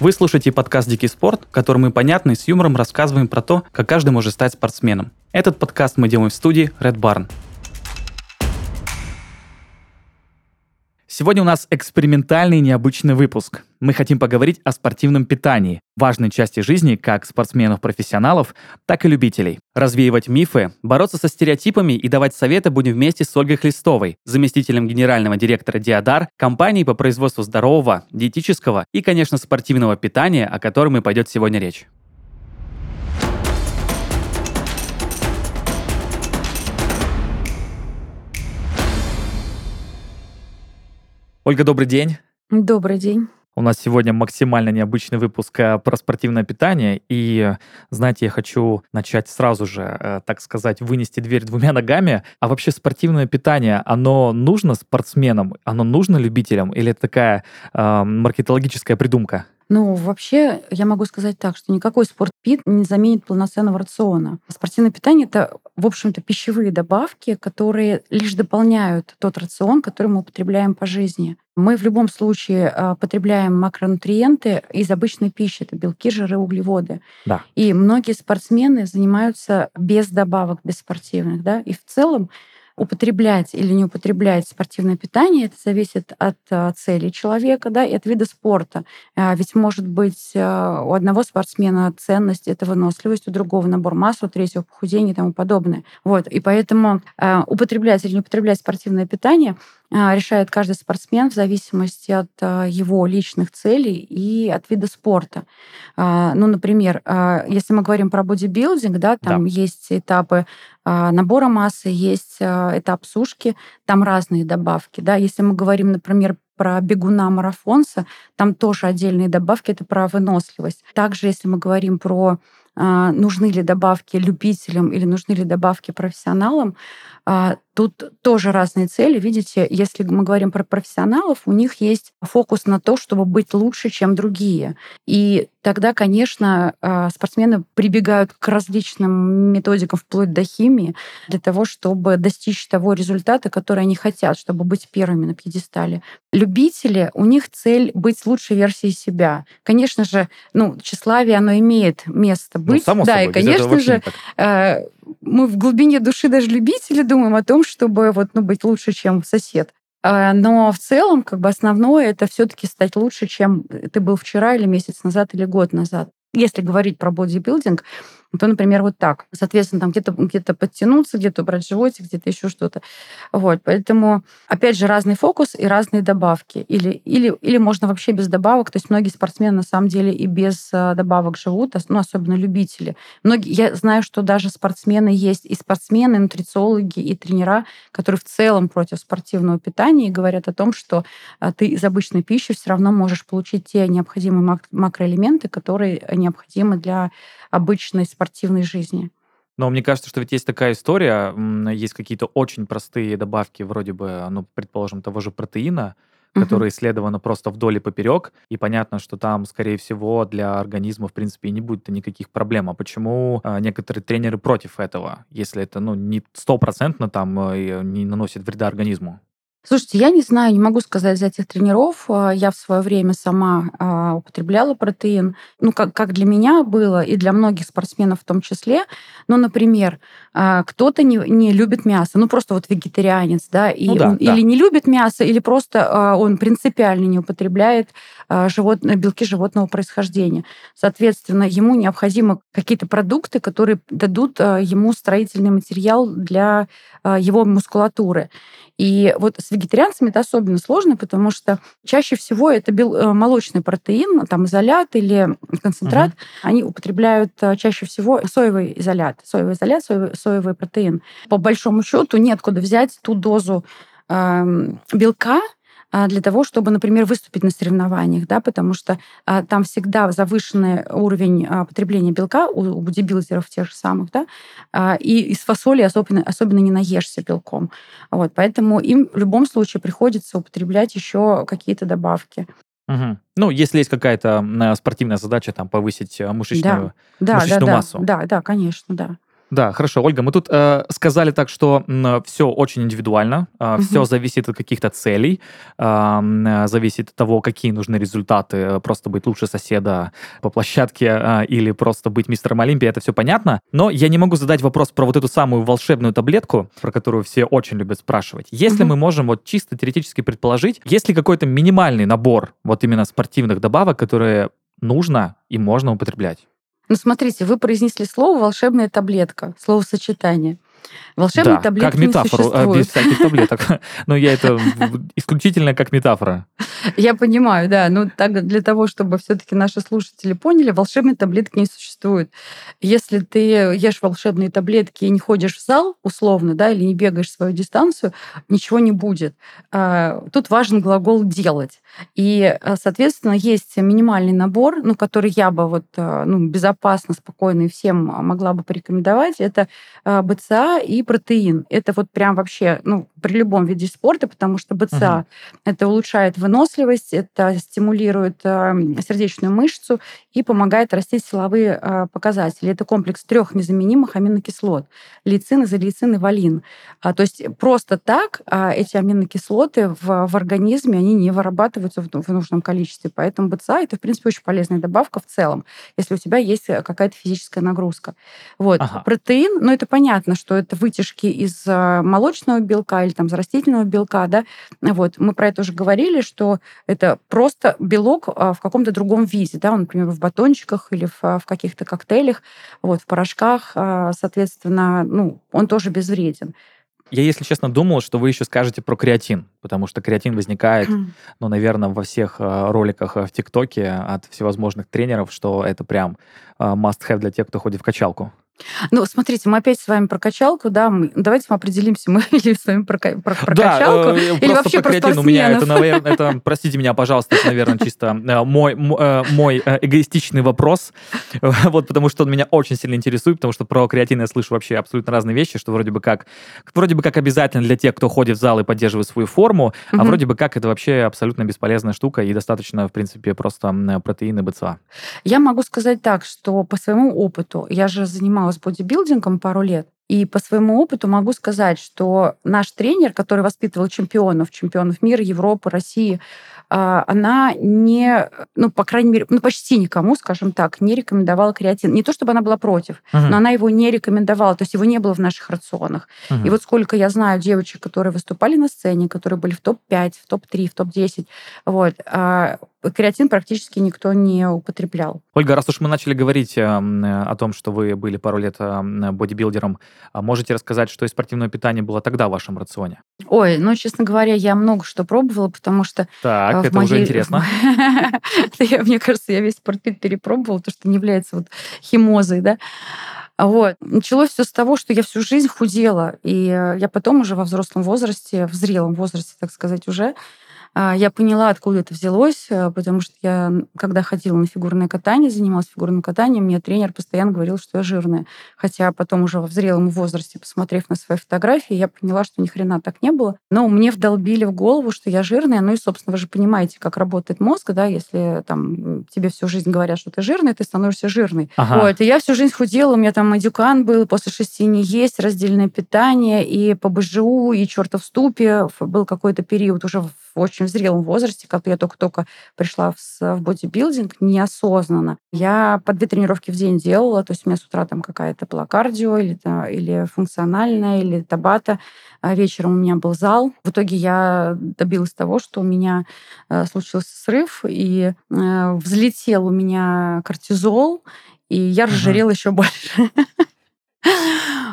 Вы слушаете подкаст «Дикий спорт», в котором мы понятно и с юмором рассказываем про то, как каждый может стать спортсменом. Этот подкаст мы делаем в студии Red Barn. Сегодня у нас экспериментальный необычный выпуск. Мы хотим поговорить о спортивном питании, важной части жизни как спортсменов-профессионалов, так и любителей. Развеивать мифы, бороться со стереотипами и давать советы будем вместе с Ольгой Хлестовой, заместителем генерального директора Диадар, компании по производству здорового, диетического и, конечно, спортивного питания, о котором и пойдет сегодня речь. Ольга, добрый день. Добрый день. У нас сегодня максимально необычный выпуск э, про спортивное питание. И, знаете, я хочу начать сразу же, э, так сказать, вынести дверь двумя ногами. А вообще спортивное питание, оно нужно спортсменам? Оно нужно любителям? Или это такая э, маркетологическая придумка? Ну, вообще, я могу сказать так, что никакой спортпит не заменит полноценного рациона. Спортивное питание — это, в общем-то, пищевые добавки, которые лишь дополняют тот рацион, который мы употребляем по жизни. Мы в любом случае а, потребляем макронутриенты из обычной пищи. Это белки, жиры, углеводы. Да. И многие спортсмены занимаются без добавок, без спортивных. Да? И в целом употреблять или не употреблять спортивное питание, это зависит от а, цели человека да, и от вида спорта. А, ведь может быть а, у одного спортсмена ценность — это выносливость, у другого набор массы, у третьего похудение и тому подобное. Вот. И поэтому употреблять или не употреблять спортивное питание решает каждый спортсмен в зависимости от его личных целей и от вида спорта. Ну, например, если мы говорим про бодибилдинг, да, там да. есть этапы а, набора массы, есть а, этап сушки, там разные добавки. Да? Если мы говорим, например, про бегуна марафонца, там тоже отдельные добавки, это про выносливость. Также, если мы говорим про а, нужны ли добавки любителям или нужны ли добавки профессионалам, Тут тоже разные цели. Видите, если мы говорим про профессионалов, у них есть фокус на то, чтобы быть лучше, чем другие. И тогда, конечно, а, спортсмены прибегают к различным методикам вплоть до химии для того, чтобы достичь того результата, который они хотят, чтобы быть первыми на пьедестале. Любители, у них цель быть лучшей версией себя. Конечно же, ну, тщеславие, оно имеет место ну, быть. Ну, само да, собой, и, конечно же, мы в глубине души даже любители думаем о том, чтобы вот, ну, быть лучше, чем сосед. А, но в целом, как бы основное это все-таки стать лучше, чем ты был вчера или месяц назад или год назад. Если говорить про бодибилдинг, то, например, вот так. Соответственно, там где-то где подтянуться, где-то убрать животик, где-то еще что-то. Вот. Поэтому, опять же, разный фокус и разные добавки. Или, или, или можно вообще без добавок. То есть многие спортсмены, на самом деле, и без э, добавок живут, ну, особенно любители. Многие, я знаю, что даже спортсмены есть и спортсмены, и нутрициологи, и тренера, которые в целом против спортивного питания и говорят о том, что э, ты из обычной пищи все равно можешь получить те необходимые макроэлементы, которые необходимы для обычной спортивной жизни. Но мне кажется, что ведь есть такая история, есть какие-то очень простые добавки, вроде бы, ну, предположим, того же протеина, угу. которые исследованы просто вдоль и поперек, и понятно, что там, скорее всего, для организма, в принципе, и не будет никаких проблем. А почему а, некоторые тренеры против этого, если это, ну, не стопроцентно там э, не наносит вреда организму? Слушайте, я не знаю, не могу сказать за этих тренеров. А, я в свое время сама а, употребляла протеин. Ну, как, как для меня было, и для многих спортсменов в том числе. Ну, например, а, кто-то не, не любит мясо, ну, просто вот вегетарианец, да, и, ну, да, он, да. или не любит мясо, или просто он принципиально не употребляет живот, белки животного происхождения. Соответственно, ему необходимы какие-то продукты, которые дадут ему строительный материал для его мускулатуры. И вот с вегетарианцами это особенно сложно, потому что чаще всего это бел, э, молочный протеин, там изолят или концентрат. Угу. Они употребляют э, чаще всего соевый изолят, соевый изолят, соевый, соевый протеин. По большому счету неоткуда взять ту дозу э, белка, для того, чтобы, например, выступить на соревнованиях, да, потому что а, там всегда завышенный уровень а, потребления белка у, бодибилдеров тех же самых, да, а, и из фасоли особенно, особенно не наешься белком. Вот, поэтому им в любом случае приходится употреблять еще какие-то добавки. Угу. Ну, если есть какая-то спортивная задача, там, повысить мышечную, да, мышечную да, массу. Да, да, конечно, да. Да, хорошо, Ольга, мы тут э, сказали так, что э, все очень индивидуально, э, угу. все зависит от каких-то целей, э, зависит от того, какие нужны результаты, просто быть лучше соседа по площадке э, или просто быть мистером Олимпии, это все понятно. Но я не могу задать вопрос про вот эту самую волшебную таблетку, про которую все очень любят спрашивать. Если угу. мы можем вот чисто теоретически предположить, есть ли какой-то минимальный набор вот именно спортивных добавок, которые нужно и можно употреблять? Ну, смотрите, вы произнесли слово «волшебная таблетка», словосочетание. Волшебные да, таблетки как метафору, не без всяких таблеток. Но я это исключительно как метафора. Я понимаю, да. Но так для того, чтобы все-таки наши слушатели поняли, волшебной таблетки не существует. Если ты ешь волшебные таблетки и не ходишь в зал, условно, да, или не бегаешь свою дистанцию, ничего не будет. А, тут важен глагол «делать». И, а, соответственно, есть минимальный набор, ну, который я бы вот а, ну, безопасно, спокойно и всем могла бы порекомендовать. Это БЦА и протеин. Это вот прям вообще, ну, при любом виде спорта, потому что БЦА угу. это улучшает выносливость, это стимулирует э, сердечную мышцу и помогает расти силовые э, показатели. Это комплекс трех незаменимых аминокислот: лейцин, изолейцин и валин. А, то есть просто так а, эти аминокислоты в, в организме они не вырабатываются в, в нужном количестве, поэтому БЦА это в принципе очень полезная добавка в целом, если у тебя есть какая-то физическая нагрузка. Вот ага. протеин, ну это понятно, что это вытяжки из э, молочного белка или там из растительного белка, да, вот, мы про это уже говорили, что это просто белок а, в каком-то другом виде, да, он, например, в батончиках или в, в каких-то коктейлях, вот, в порошках, а, соответственно, ну, он тоже безвреден. Я, если честно, думал, что вы еще скажете про креатин, потому что креатин возникает, ну, наверное, во всех роликах в ТикТоке от всевозможных тренеров, что это прям must-have для тех, кто ходит в качалку. Ну, смотрите, мы опять с вами про качалку, да, мы, давайте мы определимся, мы или с вами про, про, про да, качалку, э, или вообще про креатин. У меня это, наверное, это, простите меня, пожалуйста, это, наверное, чисто э, мой, э, мой эгоистичный вопрос, вот, потому что он меня очень сильно интересует, потому что про креатин я слышу вообще абсолютно разные вещи, что вроде бы как, вроде бы как обязательно для тех, кто ходит в зал и поддерживает свою форму, угу. а вроде бы как это вообще абсолютно бесполезная штука и достаточно, в принципе, просто протеины БЦА. Я могу сказать так, что по своему опыту, я же занималась бодибилдингом, человеком пару лет. И по своему опыту могу сказать, что наш тренер, который воспитывал чемпионов, чемпионов мира, Европы, России, а, она не, ну, по крайней мере, ну, почти никому, скажем так, не рекомендовала креатин. Не то, чтобы она была против, uh-huh. но она его не рекомендовала, то есть его не было в наших рационах. Uh-huh. И вот сколько я знаю девочек, которые выступали на сцене, которые были в топ-5, в топ-3, в топ-10, вот, а, креатин практически никто не употреблял. Ольга, раз уж мы начали говорить э, о том, что вы были пару лет э, бодибилдером, а можете рассказать, что из спортивного питания было тогда в вашем рационе? Ой, ну, честно говоря, я много что пробовала, потому что... Так, это моей... уже интересно. Мне кажется, я весь спортпит перепробовала, то, что не является вот химозой, да. Вот. Началось все с того, что я всю жизнь худела. И э, я потом уже во взрослом возрасте, в зрелом возрасте, так сказать, уже а, я поняла, откуда это взялось, э, потому что я, когда ходила на фигурное катание, занималась фигурным катанием, мне тренер постоянно говорил, что я жирная. Хотя потом уже во взрелом возрасте, посмотрев на свои фотографии, я поняла, что ни хрена так не было. Но мне вдолбили в голову, что я жирная. Ну и, собственно, вы же понимаете, как работает мозг, да, если там тебе всю жизнь говорят, что ты жирный, ты становишься жирной. Ага. Вот. И я всю жизнь худела, у меня там адюкан был, после шести не есть, раздельное питание, и по БЖУ, и чертов ступе. Был какой-то период уже в очень зрелом возрасте, когда я только-только пришла в, в бодибилдинг, неосознанно. Я по две тренировки в день делала, то есть у меня с утра там какая-то была кардио или, или функциональная, или табата. А вечером у меня был зал. В итоге я добилась того, что у меня э, случился срыв, и э, взлетел у меня кортизол, и я разжирела uh-huh. еще больше.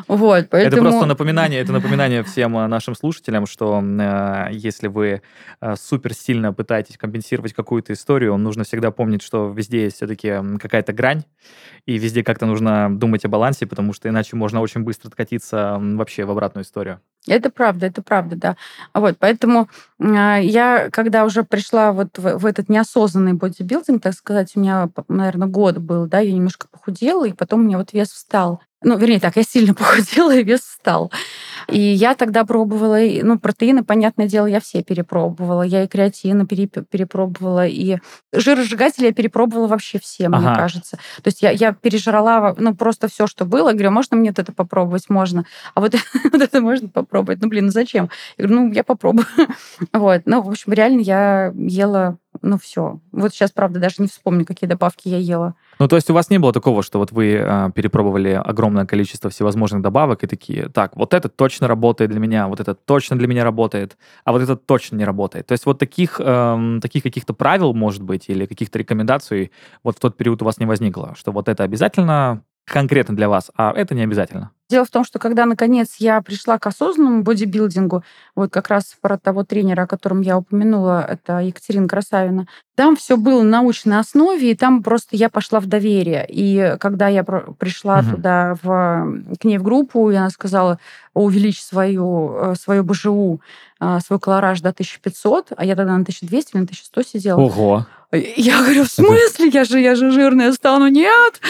Вот, поэтому... Это просто напоминание, это напоминание всем э, нашим слушателям, что э, если вы э, супер сильно пытаетесь компенсировать какую-то историю, нужно всегда помнить, что везде есть все-таки какая-то грань, и везде как-то нужно думать о балансе, потому что иначе можно очень быстро откатиться вообще в обратную историю. Это правда, это правда, да. Вот, поэтому э, я, когда уже пришла вот в, в этот неосознанный бодибилдинг, так сказать, у меня, наверное, год был, да, я немножко похудела, и потом у меня вот вес встал. Ну, вернее так, я сильно похудела, и вес встал. И я тогда пробовала, ну, протеины, понятное дело, я все перепробовала. Я и креатины перепробовала, и жиросжигатели я перепробовала вообще все, ага. мне кажется. То есть я, я пережрала, ну, просто все, что было. Я говорю, «А можно мне вот это попробовать? Можно. А вот, вот это можно попробовать? Ну, блин, ну зачем? Я говорю, ну, я попробую. вот. Ну, в общем, реально я ела ну все. Вот сейчас, правда, даже не вспомню, какие добавки я ела. Ну, то есть у вас не было такого, что вот вы э, перепробовали огромное количество всевозможных добавок и такие, так, вот это точно работает для меня, вот это точно для меня работает, а вот это точно не работает. То есть вот таких, э, таких каких-то правил, может быть, или каких-то рекомендаций вот в тот период у вас не возникло, что вот это обязательно конкретно для вас, а это не обязательно? Дело в том, что когда, наконец, я пришла к осознанному бодибилдингу, вот как раз про того тренера, о котором я упомянула, это Екатерина Красавина, там все было на научной основе, и там просто я пошла в доверие. И когда я пришла угу. туда, в, к ней в группу, и она сказала, увеличь свою, э, свою БЖУ, э, свой колораж до 1500, а я тогда на 1200 или на 1100 сидела. Ого! Я говорю, в смысле? Я же, я же жирная стану. Нет!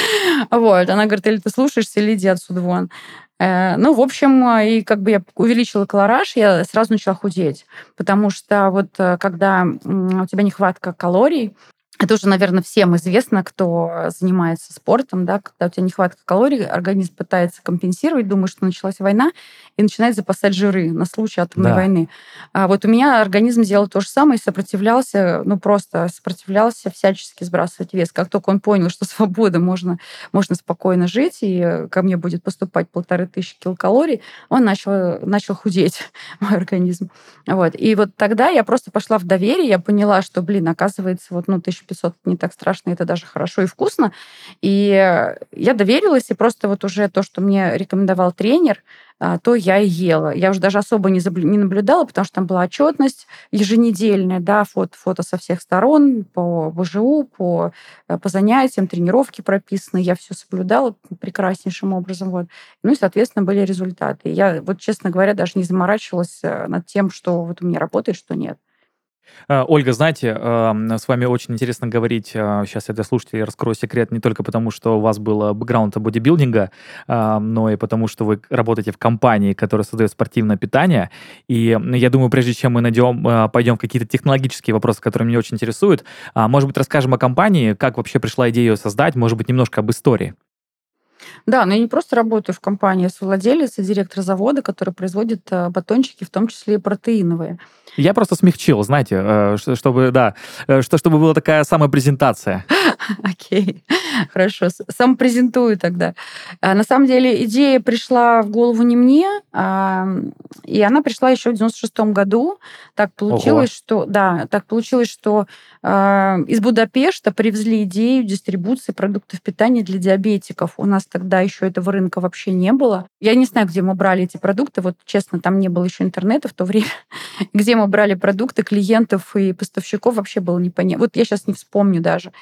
Вот. Она говорит, или ты слушаешься, или иди отсюда вон. Э, ну, в общем, и как бы я увеличила колораж, я сразу начала худеть. Потому что вот когда у тебя нехватка калорий, это уже, наверное, всем известно, кто занимается спортом, да, когда у тебя нехватка калорий, организм пытается компенсировать, думает, что началась война, и начинает запасать жиры на случай атомной да. войны. А вот у меня организм делал то же самое и сопротивлялся, ну просто сопротивлялся всячески сбрасывать вес. Как только он понял, что свобода, можно, можно спокойно жить, и ко мне будет поступать полторы тысячи килокалорий, он начал, начал худеть, мой организм. Вот. И вот тогда я просто пошла в доверие, я поняла, что, блин, оказывается, вот, ну, тысяча 500 не так страшно, это даже хорошо и вкусно. И я доверилась, и просто вот уже то, что мне рекомендовал тренер, а, то я и ела. Я уже даже особо не, заб... не наблюдала, потому что там была отчетность еженедельная, да, фото, фото со всех сторон, по ВЖУ, по, э, по занятиям, тренировки прописаны. Я все соблюдала прекраснейшим образом. Вот. Ну и, соответственно, были результаты. Я, вот, честно говоря, даже не заморачивалась э, над тем, что вот у меня работает, что нет. Э, Ольга, знаете, эм, с вами очень интересно говорить. Сейчас э, я для слушателей раскрою секрет не только потому, что у вас был бэкграунд бодибилдинга, эм, но и потому, что вы работаете в компании, которая создает спортивное питание. И я думаю, прежде чем мы найдем, э, пойдем в какие-то технологические вопросы, которые меня очень интересуют, а, может быть, расскажем о компании, как вообще пришла идея ее создать, может быть, немножко об истории. Да, но я не просто работаю в компании, я владелец и директор завода, который производит батончики, в том числе и протеиновые. Я просто смягчил, знаете, э, чтобы, да, э, что, чтобы была такая самая презентация. Окей, хорошо, сам презентую тогда. А, на самом деле идея пришла в голову не мне, а, и она пришла еще в 96 году. Так получилось, Ого. что, да, так получилось, что а, из Будапешта привезли идею дистрибуции продуктов питания для диабетиков. У нас тогда еще этого рынка вообще не было. Я не знаю, где мы брали эти продукты. Вот честно, там не было еще интернета в то время. где мы брали продукты клиентов и поставщиков, вообще было непонятно. Вот я сейчас не вспомню даже.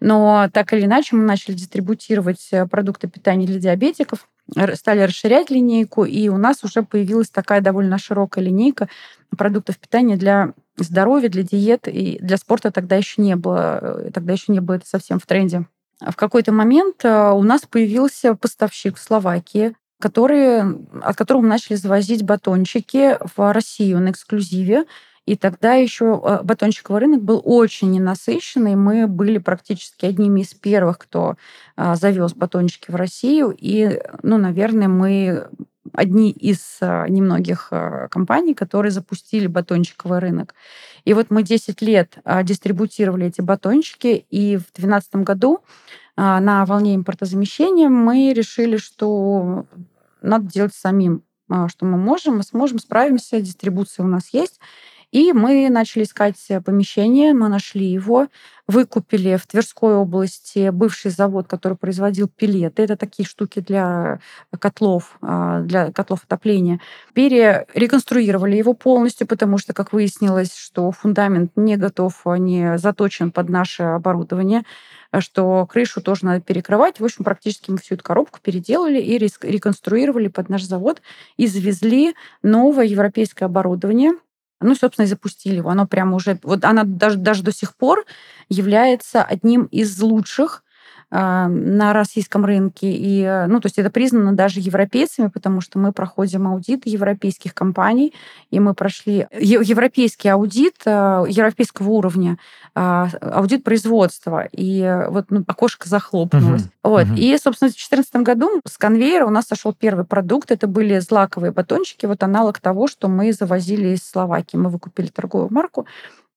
Но так или иначе мы начали дистрибутировать э, продукты питания для диабетиков, стали расширять линейку, и у нас уже появилась такая довольно широкая линейка продуктов питания для здоровья, для диет, и для спорта тогда еще не было. Э, тогда еще не было это совсем в тренде. В какой-то момент э, у нас появился поставщик в Словакии, который, от которого мы начали завозить батончики в Россию на эксклюзиве. И тогда еще э, батончиковый рынок был очень ненасыщенный. Мы были практически одними из первых, кто а, завез батончики в Россию. И, ну, наверное, мы одни из а, немногих компаний, которые запустили батончиковый рынок. И вот мы 10 лет дистрибутировали эти батончики, и в 2012 году на волне импортозамещения мы решили, что надо делать самим, что мы можем, мы сможем, справимся, дистрибуция у нас есть. И мы начали искать помещение, мы нашли его, выкупили в Тверской области бывший завод, который производил пилеты. Это такие штуки для котлов, а, для котлов отопления. Перереконструировали его полностью, потому что, как выяснилось, что фундамент не готов, не заточен под наше оборудование что крышу тоже надо перекрывать. В общем, практически мы всю эту коробку переделали и реконструировали под наш завод и завезли новое европейское оборудование, ну, собственно, и запустили его. Оно прямо уже... Вот она даже, даже до сих пор является одним из лучших на российском рынке. И, э, ну, то есть это признано даже европейцами, потому что мы проходим аудит европейских компаний, и мы прошли европейский аудит э, европейского уровня, э, аудит производства. И вот ну, окошко захлопнулось. Угу. Вот. Угу. И, собственно, в 2014 году с конвейера у нас сошел первый продукт. Это были злаковые батончики, вот аналог того, что мы завозили из Словакии. Мы выкупили торговую марку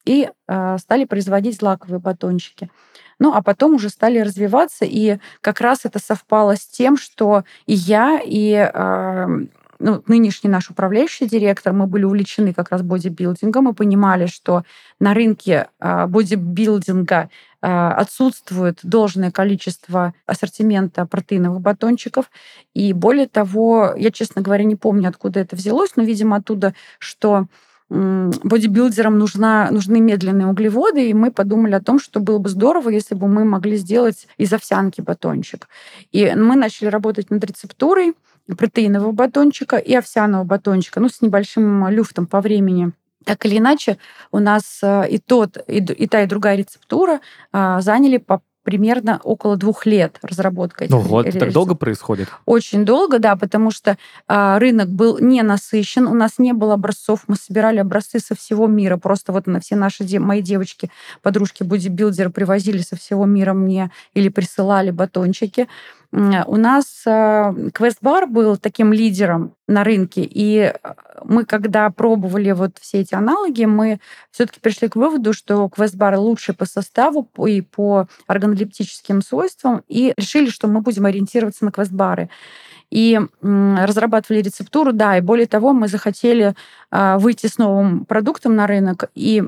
и э, стали производить злаковые батончики. Ну, а потом уже стали развиваться, и как раз это совпало с тем, что и я, и э, ну, нынешний наш управляющий директор, мы были увлечены как раз бодибилдингом, мы понимали, что на рынке э, бодибилдинга отсутствует должное количество ассортимента протеиновых батончиков. И более того, я, честно говоря, не помню, откуда это взялось, но, видимо, оттуда, что бодибилдерам нужна, нужны медленные углеводы, и мы подумали о том, что было бы здорово, если бы мы могли сделать из овсянки батончик. И мы начали работать над рецептурой протеинового батончика и овсяного батончика, ну, с небольшим люфтом по времени. Так или иначе, у нас э, и тот, и, и та, и другая рецептура а, заняли по примерно около двух лет разработка этих Ну вот, это так долго происходит? Очень долго, да, потому что а, рынок был не насыщен, у нас не было образцов, мы собирали образцы со всего мира, просто вот на все наши, мои девочки, подружки, бодибилдеры привозили со всего мира мне или присылали батончики. У нас квест-бар был таким лидером на рынке, и мы, когда пробовали вот все эти аналоги, мы все-таки пришли к выводу, что квест-бар лучше по составу и по органолептическим свойствам, и решили, что мы будем ориентироваться на квест-бары и разрабатывали рецептуру, да, и более того, мы захотели а, выйти с новым продуктом на рынок, и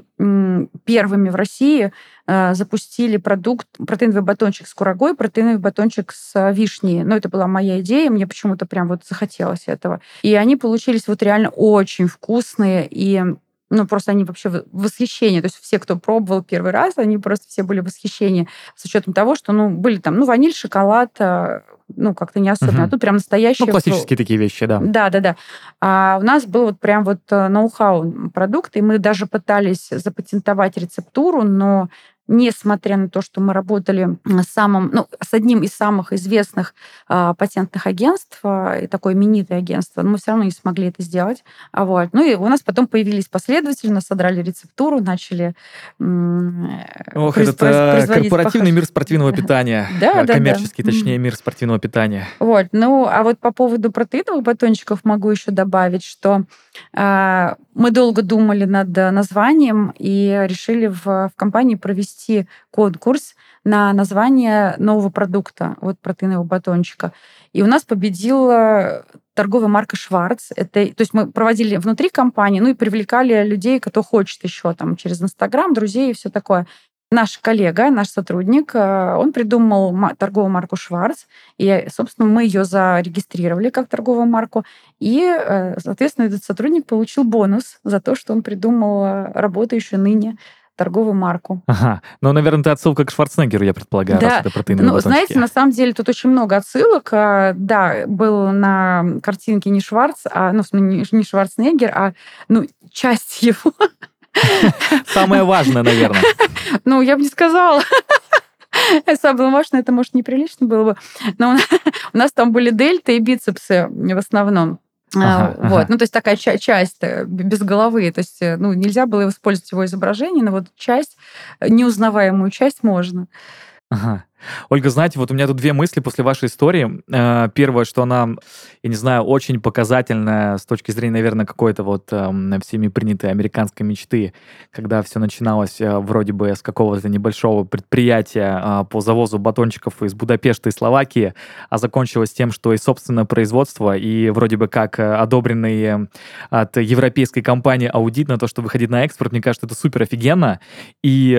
первыми в России а, запустили продукт протеиновый батончик с курагой, протеиновый батончик с вишней. Ну, это была моя идея, мне почему-то прям вот захотелось этого. И они получились вот реально очень вкусные, и ну, просто они вообще в восхищении. То есть все, кто пробовал первый раз, они просто все были в восхищении с учетом того, что, ну, были там, ну, ваниль, шоколад, а, ну, как-то не особенно. Угу. А тут прям настоящие... Ну, классические такие вещи, да. Да, да, да. А у нас был вот прям вот э, ноу-хау продукт, и мы даже пытались запатентовать рецептуру, но несмотря на то, что мы работали с, самым, ну, с одним из самых известных э, патентных агентств, э, такое именитое агентство, но мы все равно не смогли это сделать. А вот. Ну и у нас потом появились последователи, нас содрали рецептуру, начали Ох, произ- это корпоративный похож... мир спортивного питания. Да, да, Коммерческий, да. точнее, мир спортивного питания. Вот. Ну, а вот по поводу протеиновых батончиков могу еще добавить, что э, мы долго думали над названием и решили в, в компании провести провести конкурс на название нового продукта, вот протеинового батончика. И у нас победила торговая марка Шварц. Это, то есть мы проводили внутри компании, ну и привлекали людей, кто хочет еще там через Инстаграм, друзей и все такое. Наш коллега, наш сотрудник, э, он придумал торговую марку Шварц, и, собственно, мы ее зарегистрировали как торговую марку, и, э, соответственно, этот сотрудник получил бонус за то, что он придумал э, работающую ныне торговую марку. Ага. Ну, наверное, это отсылка к Шварценеггеру, я предполагаю, да. раз это протеиновые Ну, батончики. знаете, на самом деле тут очень много отсылок. А, да, был на картинке не Шварц, а, ну, не Шварценеггер, а, ну, часть его. Самое важное, наверное. Ну, я бы не сказала. Самое важное, это, может, неприлично было бы. Но у нас там были дельты и бицепсы в основном. Ага, вот. Ага. Ну, то есть такая ча- часть э, без головы. То есть, э, ну, нельзя было использовать его изображение, но вот часть, э, неузнаваемую часть можно. Ага. Ольга, знаете, вот у меня тут две мысли после вашей истории. Э, первое, что она, я не знаю, очень показательная с точки зрения, наверное, какой-то вот эм, всеми принятой американской мечты, когда все начиналось э, вроде бы с какого-то небольшого предприятия э, по завозу батончиков из Будапешта и Словакии, а закончилось тем, что и собственное производство, и вроде бы как одобренный от европейской компании аудит на то, что выходить на экспорт, мне кажется, это супер офигенно. И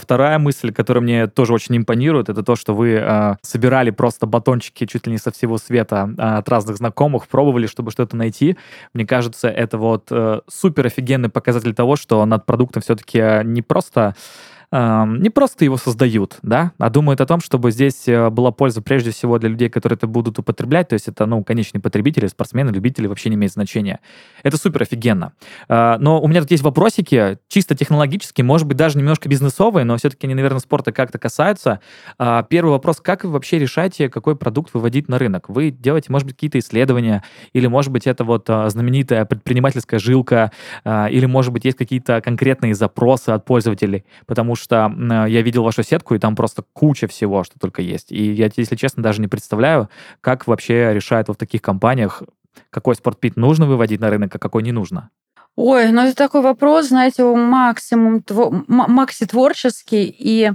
вторая мысль, которая мне тоже очень импонирует, это то, что вы э, собирали просто батончики чуть ли не со всего света э, от разных знакомых, пробовали, чтобы что-то найти. Мне кажется, это вот э, супер офигенный показатель того, что над продуктом все-таки не просто не просто его создают, да, а думают о том, чтобы здесь э, была польза прежде всего для людей, которые это будут употреблять, то есть это, ну, конечные потребители, спортсмены, любители, вообще не имеет значения. Это супер офигенно. А, но у меня тут есть вопросики, чисто технологические, может быть, даже немножко бизнесовые, но все-таки они, наверное, спорта как-то касаются. А, первый вопрос, как вы вообще решаете, какой продукт выводить на рынок? Вы делаете, может быть, какие-то исследования, или, может быть, это вот а, знаменитая предпринимательская жилка, или, может быть, есть какие-то конкретные запросы от пользователей, потому что я видел вашу сетку, и там просто куча всего, что только есть. И я, если честно, даже не представляю, как вообще решают вот в таких компаниях, какой спортпит нужно выводить на рынок, а какой не нужно. Ой, ну это такой вопрос, знаете, максимум, макси творческий, и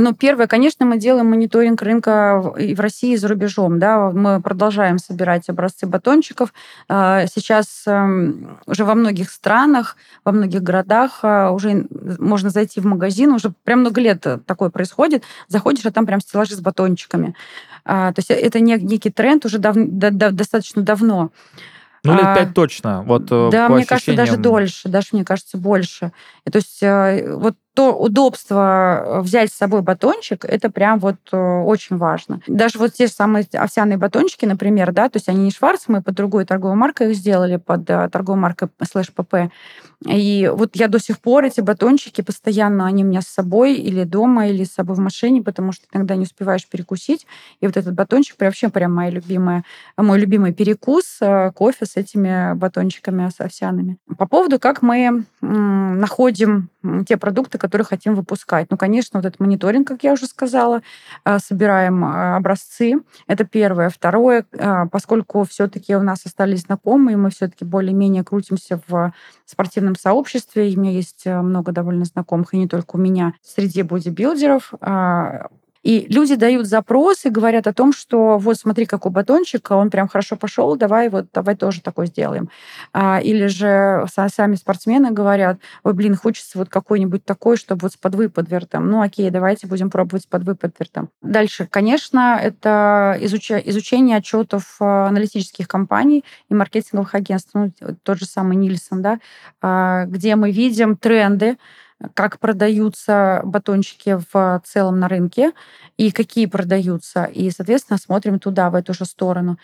ну, первое, конечно, мы делаем мониторинг рынка и в России, и за рубежом. Да? Мы продолжаем собирать образцы батончиков. А, сейчас эм, уже во многих странах, во многих городах а, уже можно зайти в магазин, уже прям много лет такое происходит. Заходишь, а там прям стеллажи с батончиками. А, то есть это некий тренд уже дав, достаточно давно. Ну, лет пять точно. Вот, э, да, мне ощущениям... кажется, даже дольше, даже, мне кажется, больше. И, то есть э, вот то удобство э, взять с собой батончик, это прям вот э, очень важно. Даже вот те же самые овсяные батончики, например, да, то есть они не Шварц, мы под другой торговой маркой их сделали, под э, торговой маркой слэш ПП. И вот я до сих пор эти батончики постоянно, они у меня с собой или дома, или с собой в машине, потому что иногда не успеваешь перекусить. И вот этот батончик вообще прям моя любимая, мой любимый перекус, кофе с этими батончиками с овсяными. По поводу, как мы находим те продукты, которые хотим выпускать. Ну, конечно, вот этот мониторинг, как я уже сказала, а, собираем а, образцы. Это первое. Второе, а, поскольку все-таки у нас остались знакомые, мы все-таки более-менее крутимся в спортивном сообществе, у меня есть много довольно знакомых, и не только у меня, среди бодибилдеров, и люди дают запросы, говорят о том, что вот смотри, какой батончик, он прям хорошо пошел, давай вот давай тоже такой сделаем. А, или же сами спортсмены говорят, ой, блин, хочется вот какой-нибудь такой, чтобы вот с подвыподвертом. Ну, окей, давайте будем пробовать с подвыподвертом. Дальше, конечно, это изуч... изучение отчетов а, аналитических компаний и маркетинговых агентств, ну, тот же самый Нильсон, да, а, где мы видим тренды, как продаются батончики в целом на рынке и какие продаются. И, соответственно, смотрим туда, в эту же сторону.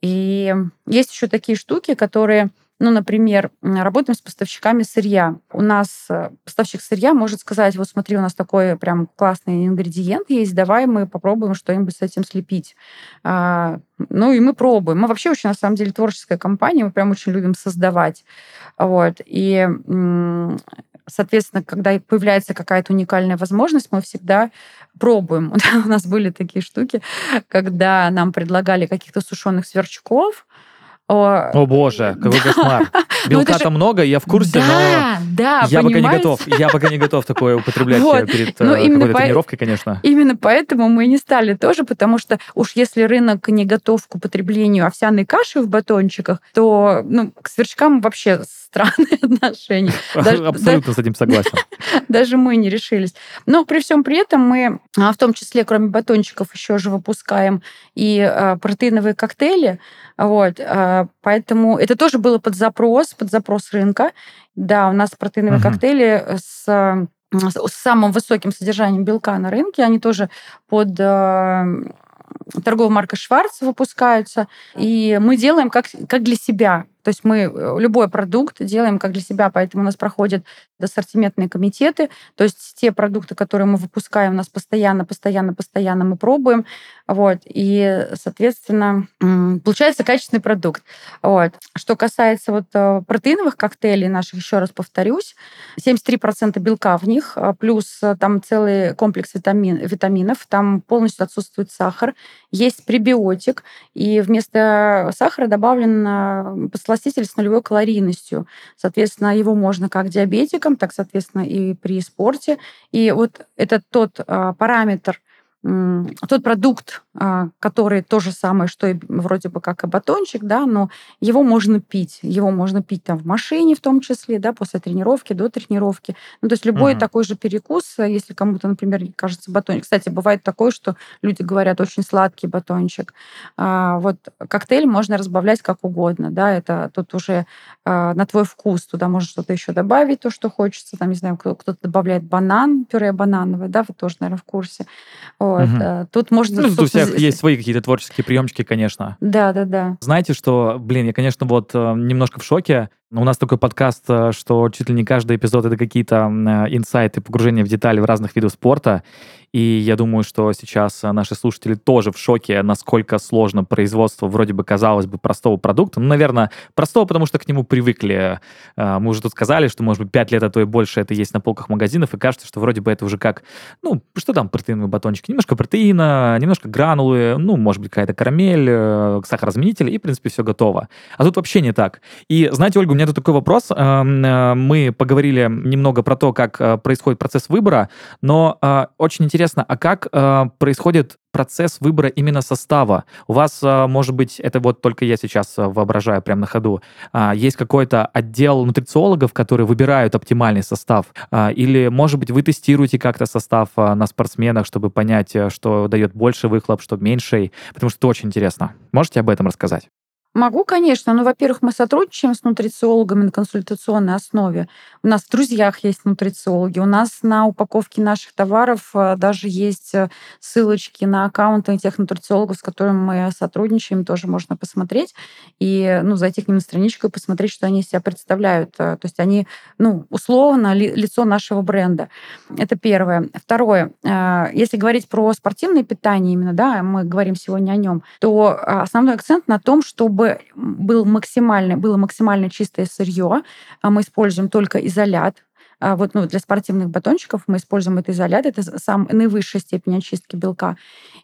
И есть еще такие штуки, которые ну, например, работаем с поставщиками сырья. У нас э, поставщик сырья может сказать, вот смотри, у нас такой прям классный ингредиент есть, давай мы попробуем что-нибудь с этим слепить. А, ну, и мы пробуем. Мы вообще очень, на самом деле, творческая компания, мы прям очень любим создавать. Вот. И Соответственно, когда появляется какая-то уникальная возможность, мы всегда пробуем. У нас были такие штуки, когда нам предлагали каких-то сушеных сверчков, о, О боже, какой кошмар. Ну, Белка-то много, я в курсе, да, но да, я пока не готов. Я пока не готов такое употреблять вот. перед но э, какой-то по... тренировкой, конечно. Именно поэтому мы не стали тоже, потому что уж если рынок не готов к употреблению овсяной каши в батончиках, то ну, к сверчкам вообще странные отношения. Даже, Абсолютно да, с этим согласен. Даже мы не решились. Но при всем при этом мы, а, в том числе, кроме батончиков, еще же выпускаем и а, протеиновые коктейли. Вот, а, поэтому это тоже было под запрос, под запрос рынка. Да, у нас протеиновые uh-huh. коктейли с с самым высоким содержанием белка на рынке, они тоже под торговой маркой Шварц выпускаются. И мы делаем как, как для себя. То есть мы э, любой продукт делаем как для себя, поэтому у нас проходят ассортиментные комитеты, то есть те продукты, которые мы выпускаем, у нас постоянно, постоянно, постоянно мы пробуем, вот, и, соответственно, получается качественный продукт. Вот. Что касается вот э, протеиновых коктейлей наших, еще раз повторюсь, 73% белка в них, а плюс э, там целый комплекс витамин, витаминов, там полностью отсутствует сахар, есть пребиотик, и вместо сахара добавлен подсластитель с нулевой калорийностью. Соответственно, его можно как диабетикам, так, соответственно, и при спорте. И вот это тот а, параметр, тот продукт, а, который то же самое, что и вроде бы как и батончик, да, но его можно пить. Его можно пить там в машине в том числе, да, после тренировки, до тренировки. Ну, то есть любой угу. такой же перекус, если кому-то, например, кажется батончик. Кстати, бывает такое, что люди говорят, очень сладкий батончик. А, вот коктейль можно разбавлять как угодно, да, это тут уже а, на твой вкус. Туда можно что-то еще добавить, то, что хочется. Там, не знаю, кто-то добавляет банан, пюре банановое, да, вы тоже, наверное, в курсе. Вот. Угу. Тут можно... Ну, у всех есть свои какие-то творческие приемчики, конечно. Да, да, да. Знаете, что, блин, я, конечно, вот э, немножко в шоке. У нас такой подкаст, э, что чуть ли не каждый эпизод это какие-то инсайты, погружения в детали в разных видах спорта. И я думаю, что сейчас э, наши слушатели тоже в шоке, насколько сложно производство вроде бы, казалось бы, простого продукта. Ну, наверное, простого, потому что к нему привыкли. Э, мы уже тут сказали, что, может быть, 5 лет, а то и больше это есть на полках магазинов, и кажется, что вроде бы это уже как, ну, что там протеиновые батончики? Немножко протеина, немножко гранулы, ну, может быть, какая-то карамель, э, сахарозаменитель, и, в принципе, все готово. А тут вообще не так. И, знаете, Ольга, у меня тут такой вопрос. Эм, мы поговорили немного про то, как происходит процесс выбора, но очень интересно а как э, происходит процесс выбора именно состава? У вас, э, может быть, это вот только я сейчас э, воображаю прямо на ходу, э, есть какой-то отдел нутрициологов, которые выбирают оптимальный состав? Э, или, может быть, вы тестируете как-то состав э, на спортсменах, чтобы понять, э, что дает больше выхлоп, что меньший? Потому что это очень интересно. Можете об этом рассказать? Могу, конечно. Ну, во-первых, мы сотрудничаем с нутрициологами на консультационной основе. У нас в друзьях есть нутрициологи. У нас на упаковке наших товаров э, даже есть э, ссылочки на аккаунты тех нутрициологов, с которыми мы сотрудничаем, тоже можно посмотреть. И ну, зайти к ним на страничку и посмотреть, что они из себя представляют. Э, то есть они, ну, условно, ли, лицо нашего бренда. Это первое. Второе. Если говорить про спортивное питание именно, да, мы говорим сегодня о нем, то основной акцент на том, чтобы чтобы был максимально, было максимально чистое сырье. А мы используем только изолят, вот ну, для спортивных батончиков мы используем это изолят, это сам наивысшая степень очистки белка.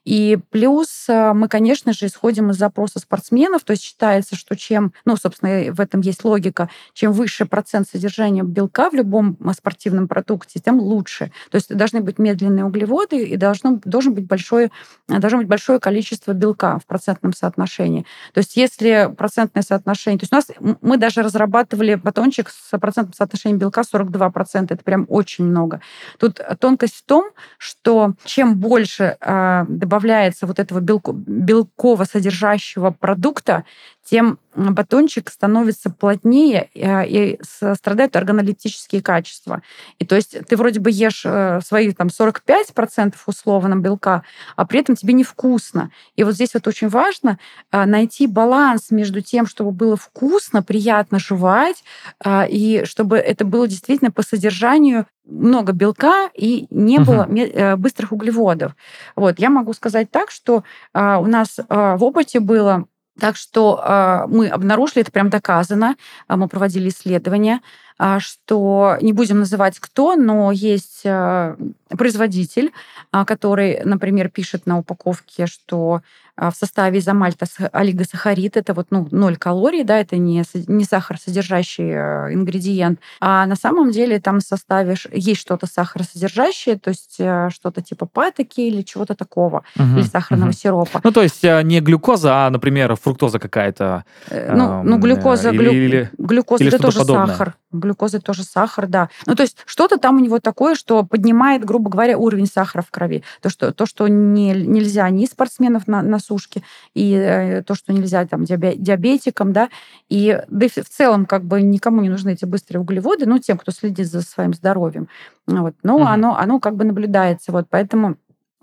И плюс э, мы, конечно же, исходим из запроса спортсменов, то есть считается, что чем, ну, собственно, в этом есть логика, чем выше процент содержания белка в любом э, спортивном продукте, тем лучше. То есть должны быть медленные углеводы и должно, должен быть большое, должно быть большое количество белка в процентном соотношении. То есть если процентное соотношение... То есть у нас мы даже разрабатывали батончик с процентным соотношением белка 42%, это прям очень много. Тут тонкость в том, что чем больше э, добавляется вот этого белко, белково-содержащего продукта, тем батончик становится плотнее э, и страдают органолептические качества. И то есть ты вроде бы ешь э, свои там 45% условно белка, а при этом тебе невкусно. И вот здесь вот очень важно э, найти баланс между тем, чтобы было вкусно, приятно жевать, и чтобы это было действительно по содержанию много белка и не uh-huh. было быстрых углеводов. Вот, я могу сказать так, что у нас в опыте было так что э, мы обнаружили, это прям доказано, э, мы проводили исследования, э, что не будем называть кто, но есть э, производитель, э, который, например, пишет на упаковке, что а, в составе изомальта олигосахарид, это вот ну, 0 калорий, да, это не, не сахаросодержащий э, ингредиент, а на самом деле там в составе есть что-то сахаросодержащее, то есть э, что-то типа патоки или чего-то такого, угу, или сахарного угу. сиропа. Ну, то есть э, не глюкоза, а, например, фруктоза какая-то. Ну, ну глюкоза, глю... или, глюкоза или это тоже подобное. сахар. Глюкоза тоже сахар, да. Ну, то есть что-то там у него такое, что поднимает, грубо говоря, уровень сахара в крови. То, что, то, что не, нельзя ни спортсменов на, на сушки, и э, то, что нельзя там диабетикам, да, и да и в целом как бы никому не нужны эти быстрые углеводы, ну, тем, кто следит за своим здоровьем. Вот. Но угу. оно, оно как бы наблюдается. Вот поэтому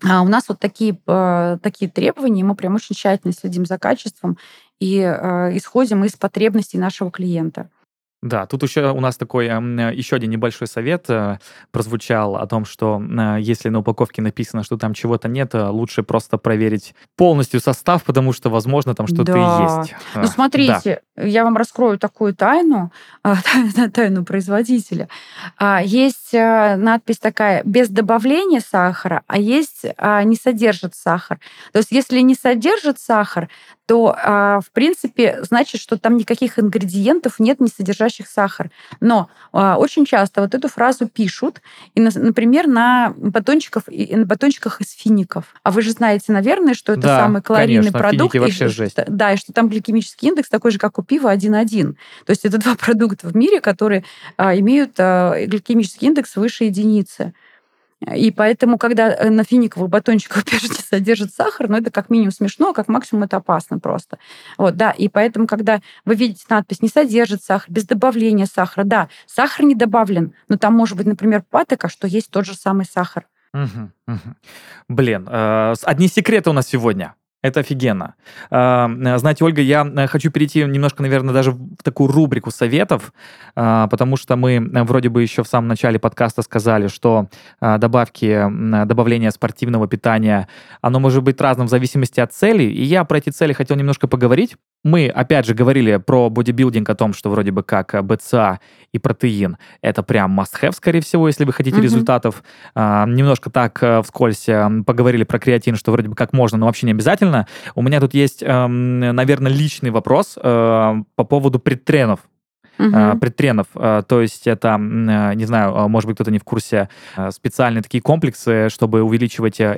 а у нас вот такие, э, такие требования, мы прям очень тщательно следим за качеством и э, исходим из потребностей нашего клиента. Да, тут еще у нас такой еще один небольшой совет э, прозвучал о том, что э, если на упаковке написано, что там чего-то нет, э, лучше просто проверить полностью состав, потому что, возможно, там что-то да. есть. Ну, смотрите, да. я вам раскрою такую тайну, тайну производителя. А, есть надпись такая «без добавления сахара», а есть «не содержит сахар». То есть если не содержит сахар, то, в принципе, значит, что там никаких ингредиентов нет, не содержащих содержащих сахар. Но э, очень часто вот эту фразу пишут, и, например, на батончиках, на батончиках из фиников. А вы же знаете, наверное, что это да, самый калорийный конечно, продукт. Финики вообще и, жесть. Да, и что там гликемический индекс такой же, как у пива, 1,1. То есть это два продукта в мире, которые а, имеют а, гликемический индекс выше единицы. И поэтому, когда э, на финиковых батончиках пишете содержит сахар, ну, это как минимум смешно, а как максимум это опасно просто. Вот, да, и поэтому, когда вы видите надпись «не содержит сахар», без добавления сахара, да, сахар не добавлен, но там может быть, например, патока, что есть тот же самый сахар. Блин, э, одни секреты у нас сегодня. Это офигенно. А, знаете, Ольга, я э, хочу перейти немножко, наверное, даже в такую рубрику советов, а, потому что мы э, вроде бы еще в самом начале подкаста сказали, что а, добавки, добавление спортивного питания, оно может быть разным в зависимости от цели, и я про эти цели хотел немножко поговорить. Мы, опять же, говорили про бодибилдинг, о том, что вроде бы как БЦА и протеин — это прям must-have, скорее всего, если вы хотите mm-hmm. результатов. Немножко так э, вскользь поговорили про креатин, что вроде бы как можно, но вообще не обязательно. У меня тут есть, э, наверное, личный вопрос э, по поводу предтренов угу. предтренов. А, то есть это, не знаю, может быть, кто-то не в курсе, специальные такие комплексы, чтобы увеличивать э,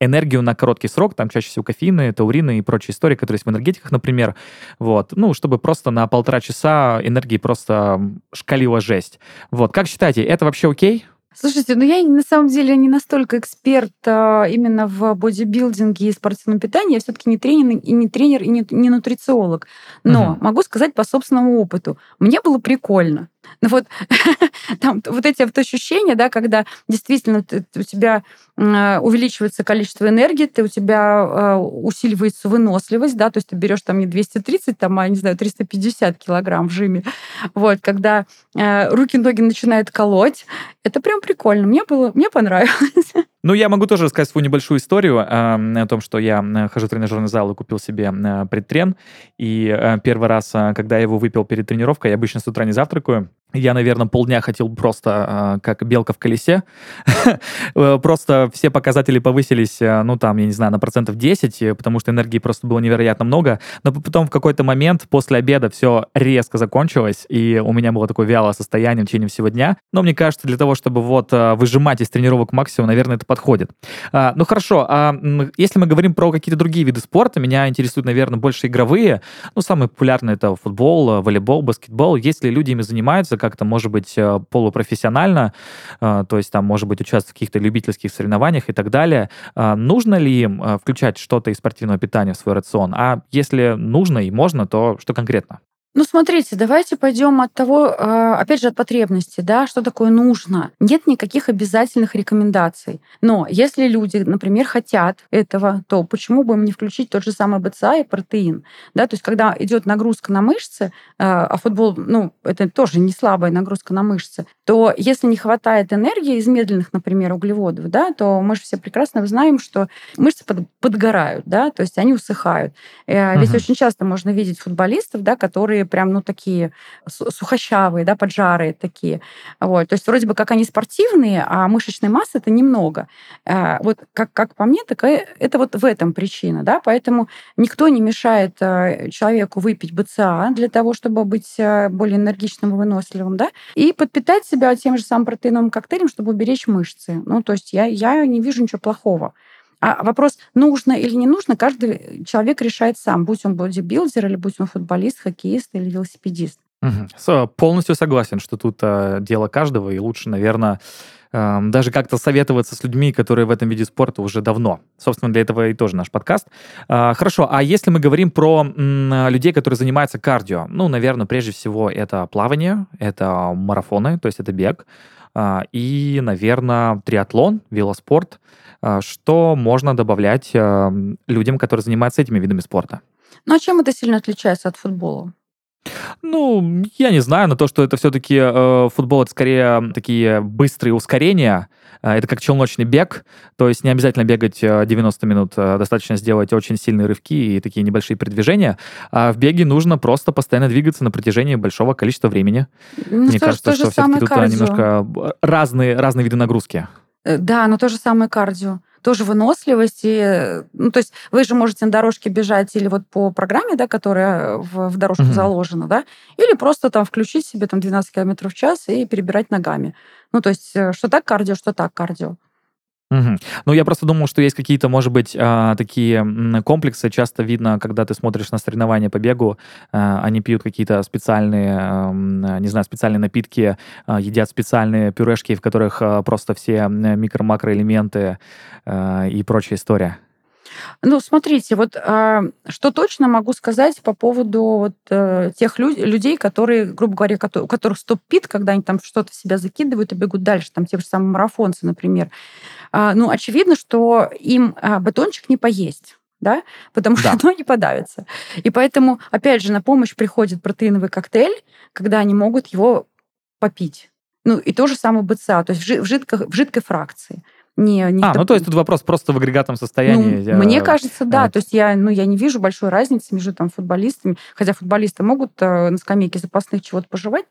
энергию на короткий срок. Там чаще всего кофеины, таурины и прочие истории, которые есть в энергетиках, например. Вот. Ну, чтобы просто на полтора часа энергии просто шкалила жесть. Вот. Как считаете, это вообще окей? Слушайте, ну я на самом деле не настолько эксперт а, именно в бодибилдинге и спортивном питании. Я все-таки не тренер, и не тренер, и не, не нутрициолог. Но угу. могу сказать по собственному опыту. Мне было прикольно. Ну вот, там, вот эти вот ощущения, да, когда действительно ты, у тебя э, увеличивается количество энергии, ты, у тебя э, усиливается выносливость, да, то есть ты берешь там не 230, там, а, не знаю, 350 килограмм в жиме. Вот, когда э, руки-ноги начинают колоть, это прям прикольно. Мне было, мне понравилось. Ну, я могу тоже рассказать свою небольшую историю э, о том, что я хожу в тренажерный зал и купил себе э, предтрен. И э, первый раз, э, когда я его выпил перед тренировкой, я обычно с утра не завтракаю, я, наверное, полдня хотел просто э, как белка в колесе. Э, просто все показатели повысились, э, ну, там, я не знаю, на процентов 10, потому что энергии просто было невероятно много. Но потом в какой-то момент после обеда все резко закончилось, и у меня было такое вялое состояние в течение всего дня. Но мне кажется, для того, чтобы вот выжимать из тренировок максимум, наверное, это подходит. А, ну, хорошо. А если мы говорим про какие-то другие виды спорта, меня интересуют, наверное, больше игровые. Ну, самые популярные это футбол, волейбол, баскетбол. Если люди ими занимаются, как-то, может быть, э, полупрофессионально, э, то есть там, может быть, участвовать в каких-то любительских соревнованиях и так далее. Э, нужно ли им включать что-то из спортивного питания в свой рацион? А если нужно и можно, то что конкретно? Ну, смотрите, давайте пойдем от того, а, опять же, от потребности, да, что такое нужно. Нет никаких обязательных рекомендаций. Но если люди, например, хотят этого, то почему бы им не включить тот же самый БЦА и протеин? Да, то есть, когда идет нагрузка на мышцы, а, а футбол, ну, это тоже не слабая нагрузка на мышцы, то если не хватает энергии из медленных, например, углеводов, да, то мы же все прекрасно знаем, что мышцы под, подгорают, да, то есть они усыхают. Uh-huh. Ведь очень часто можно видеть футболистов, да, которые прям, ну, такие сухощавые, да, поджарые такие. Вот. То есть вроде бы как они спортивные, а мышечной массы это немного. Э, вот как, как по мне, так это вот в этом причина, да, поэтому никто не мешает человеку выпить БЦА для того, чтобы быть более энергичным и выносливым, да, и подпитать себя тем же самым протеиновым коктейлем, чтобы уберечь мышцы. Ну, то есть я, я не вижу ничего плохого. А вопрос, нужно или не нужно, каждый человек решает сам, будь он бодибилдер или будь он футболист, хоккеист или велосипедист. Угу. Полностью согласен, что тут э, дело каждого, и лучше, наверное, даже как-то советоваться с людьми, которые в этом виде спорта уже давно. Собственно, для этого и тоже наш подкаст. А, хорошо, а если мы говорим про людей, которые занимаются кардио, ну, наверное, прежде всего это плавание, это марафоны, то есть это бег, и, наверное, триатлон, велоспорт. А, что можно добавлять людям, которые занимаются этими видами спорта? Ну, а чем это сильно отличается от футбола? Ну, я не знаю, но то, что это все-таки э, футбол, это скорее такие быстрые ускорения. Э, это как челночный бег, то есть не обязательно бегать 90 э, минут, э, достаточно сделать очень сильные рывки и такие небольшие передвижения. А в беге нужно просто постоянно двигаться на протяжении большого количества времени. Ну, Мне кажется, что, что все-таки тут немножко разные, разные виды нагрузки. Да, но то же самое кардио. Тоже выносливость. И, ну, то есть вы же можете на дорожке бежать или вот по программе, да, которая в, в дорожку угу. заложена, да, или просто там включить себе там 12 км в час и перебирать ногами. Ну, то есть э, что так кардио, что так кардио. Угу. Ну, я просто думал, что есть какие-то, может быть, а, такие комплексы. Часто видно, когда ты смотришь на соревнования по бегу, а, они пьют какие-то специальные, не знаю, специальные напитки, а, едят специальные пюрешки, в которых просто все микро-макроэлементы и прочая история. Ну, смотрите, вот э, что точно могу сказать по поводу вот, э, тех лю- людей, которые, грубо говоря, у которых стоп-пит, когда они там что-то в себя закидывают и бегут дальше, там те же самые марафонцы, например. Э, ну, очевидно, что им э, батончик не поесть да, потому да. что оно не подавится. И поэтому, опять же, на помощь приходит протеиновый коктейль, когда они могут его попить. Ну, и то же самое БЦА, то есть в, жидко, в жидкой фракции не, не а, ну то есть тут вопрос просто в агрегатном состоянии. Ну, мне кажется, да. А... То есть я, ну, я не вижу большой разницы между там футболистами, хотя футболисты могут э, на скамейке запасных чего-то пожевать,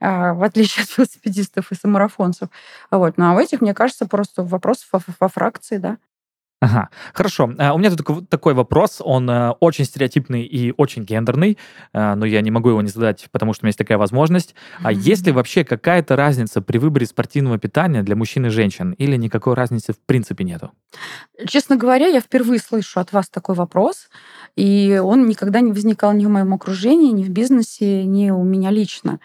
э, в отличие от велосипедистов и самарафонцев. Вот. Ну а у этих, мне кажется, просто вопрос во, во фракции, да. Ага, хорошо. А, у меня тут такой вопрос, он э, очень стереотипный и очень гендерный, э, но я не могу его не задать, потому что у меня есть такая возможность. А есть ли вообще какая-то разница при выборе спортивного питания для мужчин и женщин, или никакой разницы в принципе нету? Честно говоря, я впервые слышу от вас такой вопрос, и он никогда не возникал ни в моем окружении, ни в бизнесе, ни у меня лично.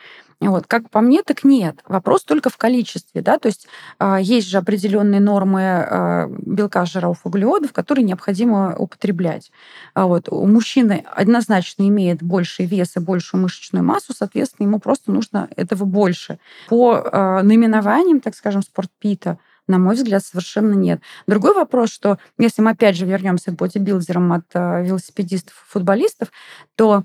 Вот, как по мне, так нет. Вопрос только в количестве. Да? То есть э, есть же определенные нормы э, белка, жиров, углеводов, которые необходимо употреблять. А вот, у мужчины однозначно имеет больший вес и большую мышечную массу, соответственно, ему просто нужно этого больше. По э, наименованиям, так скажем, спортпита, на мой взгляд, совершенно нет. Другой вопрос, что если мы опять же вернемся к бодибилдерам от э, велосипедистов и футболистов, то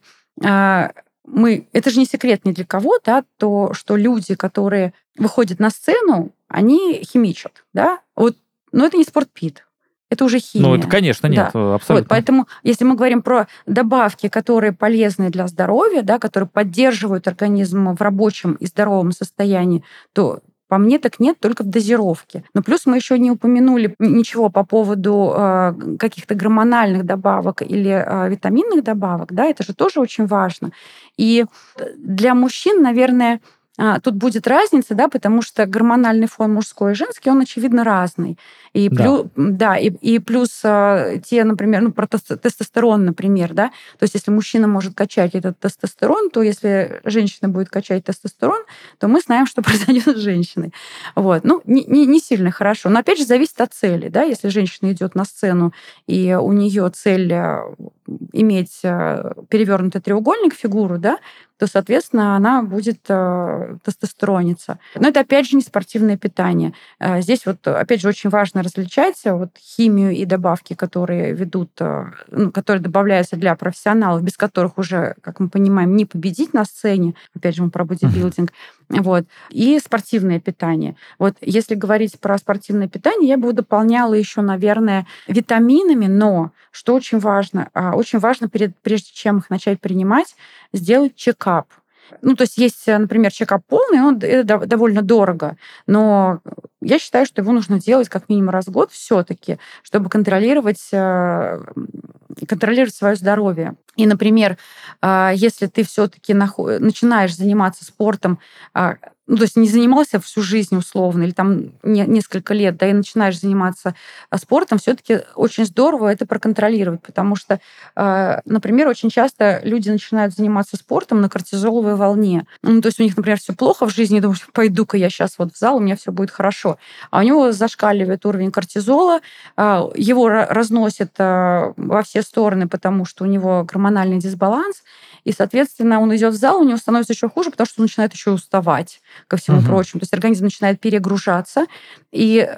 мы, это же не секрет ни для кого, да, то, что люди, которые выходят на сцену, они химичат, да, вот, но это не спортпит, это уже химия. Ну, это, конечно, нет, да. абсолютно. Вот, поэтому, если мы говорим про добавки, которые полезны для здоровья, да, которые поддерживают организм в рабочем и здоровом состоянии, то по мне так нет, только в дозировке. Но плюс мы еще не упомянули ничего по поводу э, каких-то гормональных добавок или э, витаминных добавок, да, это же тоже очень важно. И для мужчин, наверное, а, тут будет разница, да, потому что гормональный фон мужской и женский, он, очевидно, разный. И, да. Плюс, да, и, и плюс а, те, например, ну, про тестостерон, например, да, то есть если мужчина может качать этот тестостерон, то если женщина будет качать тестостерон, то мы знаем, что произойдет с женщиной. Вот. Ну, не, не, не сильно хорошо. Но, опять же, зависит от цели, да, если женщина идет на сцену, и у нее цель а, иметь перевернутый треугольник фигуру, да, то, соответственно, она будет э, тестостерониться. Но это, опять же, не спортивное питание. Э, здесь вот, опять же, очень важно различать вот химию и добавки, которые ведут, э, ну, которые добавляются для профессионалов, без которых уже, как мы понимаем, не победить на сцене. Опять же, мы про бодибилдинг. Вот. И спортивное питание. Вот если говорить про спортивное питание, я бы дополняла еще, наверное, витаминами, но, что очень важно, а, очень важно, перед, прежде чем их начать принимать, сделать чекап. Ну, то есть есть, например, чекап полный, он это довольно дорого, но я считаю, что его нужно делать как минимум раз в год все-таки, чтобы контролировать, э, контролировать свое здоровье. И, например, а, если ты все-таки начинаешь заниматься спортом а, ну, то есть не занимался всю жизнь условно, или там не, несколько лет, да, и начинаешь заниматься а, спортом, все-таки очень здорово это проконтролировать, потому что, э, например, очень часто люди начинают заниматься спортом на кортизоловой волне. Ну, то есть у них, например, все плохо в жизни, думают, пойду-ка я сейчас вот в зал, у меня все будет хорошо. А у него зашкаливает уровень кортизола, э, его разносит во все стороны, потому что у него гормональный дисбаланс, и, соответственно, он идет в зал, у него становится еще хуже, потому что он начинает еще уставать ко всему угу. прочему. То есть организм начинает перегружаться, и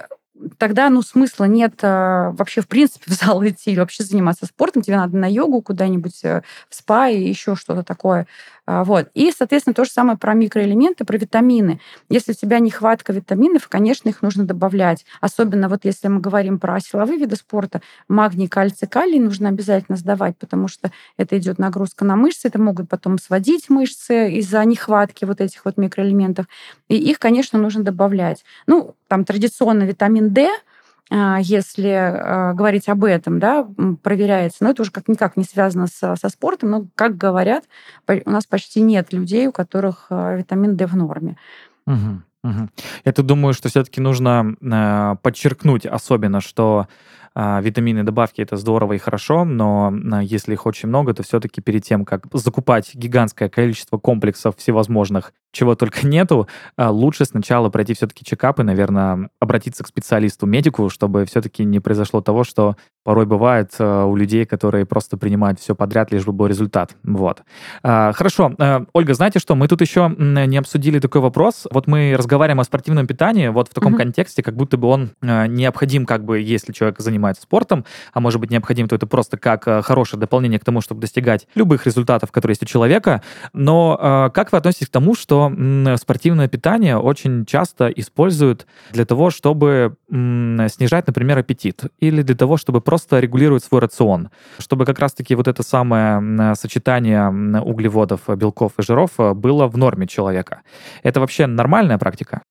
тогда, ну, смысла нет э, вообще, в принципе, в зал идти или вообще заниматься спортом. Тебе надо на йогу куда-нибудь, э, в спа и еще что-то такое. А, вот. И, соответственно, то же самое про микроэлементы, про витамины. Если у тебя нехватка витаминов, конечно, их нужно добавлять. Особенно вот если мы говорим про силовые виды спорта, магний, кальций, калий нужно обязательно сдавать, потому что это идет нагрузка на мышцы, это могут потом сводить мышцы из-за нехватки вот этих вот микроэлементов. И их, конечно, нужно добавлять. Ну, там традиционно витамин D, а, если а, говорить об этом, да, проверяется. Но это уже как-никак не связано со, со спортом. Но, как говорят, у нас почти нет людей, у которых витамин D в норме. Угу. Угу. Я тут думаю, что все-таки нужно подчеркнуть особенно, что витамины добавки это здорово и хорошо, но э, если их очень много, то все-таки перед тем, как закупать гигантское количество комплексов всевозможных чего только нету, а, лучше сначала пройти все-таки чекап и, наверное, обратиться к специалисту, медику, чтобы все-таки не произошло того, что порой бывает а, у людей, которые просто принимают все подряд, лишь бы был результат. Вот. А, хорошо. Ольга, знаете что? Мы тут еще не обсудили такой вопрос. Вот мы разговариваем о спортивном питании, вот в таком mm-hmm. контексте, как будто бы он необходим, как бы, если человек занимается спортом, а может быть необходим, то это просто как хорошее дополнение к тому, чтобы достигать любых результатов, которые есть у человека. Но как вы относитесь к тому, что спортивное питание очень часто используют для того, чтобы снижать, например, аппетит, или для того, чтобы просто регулировать свой рацион, чтобы как раз-таки вот это самое сочетание углеводов, белков и жиров э, было в норме человека. Это вообще нормальная практика?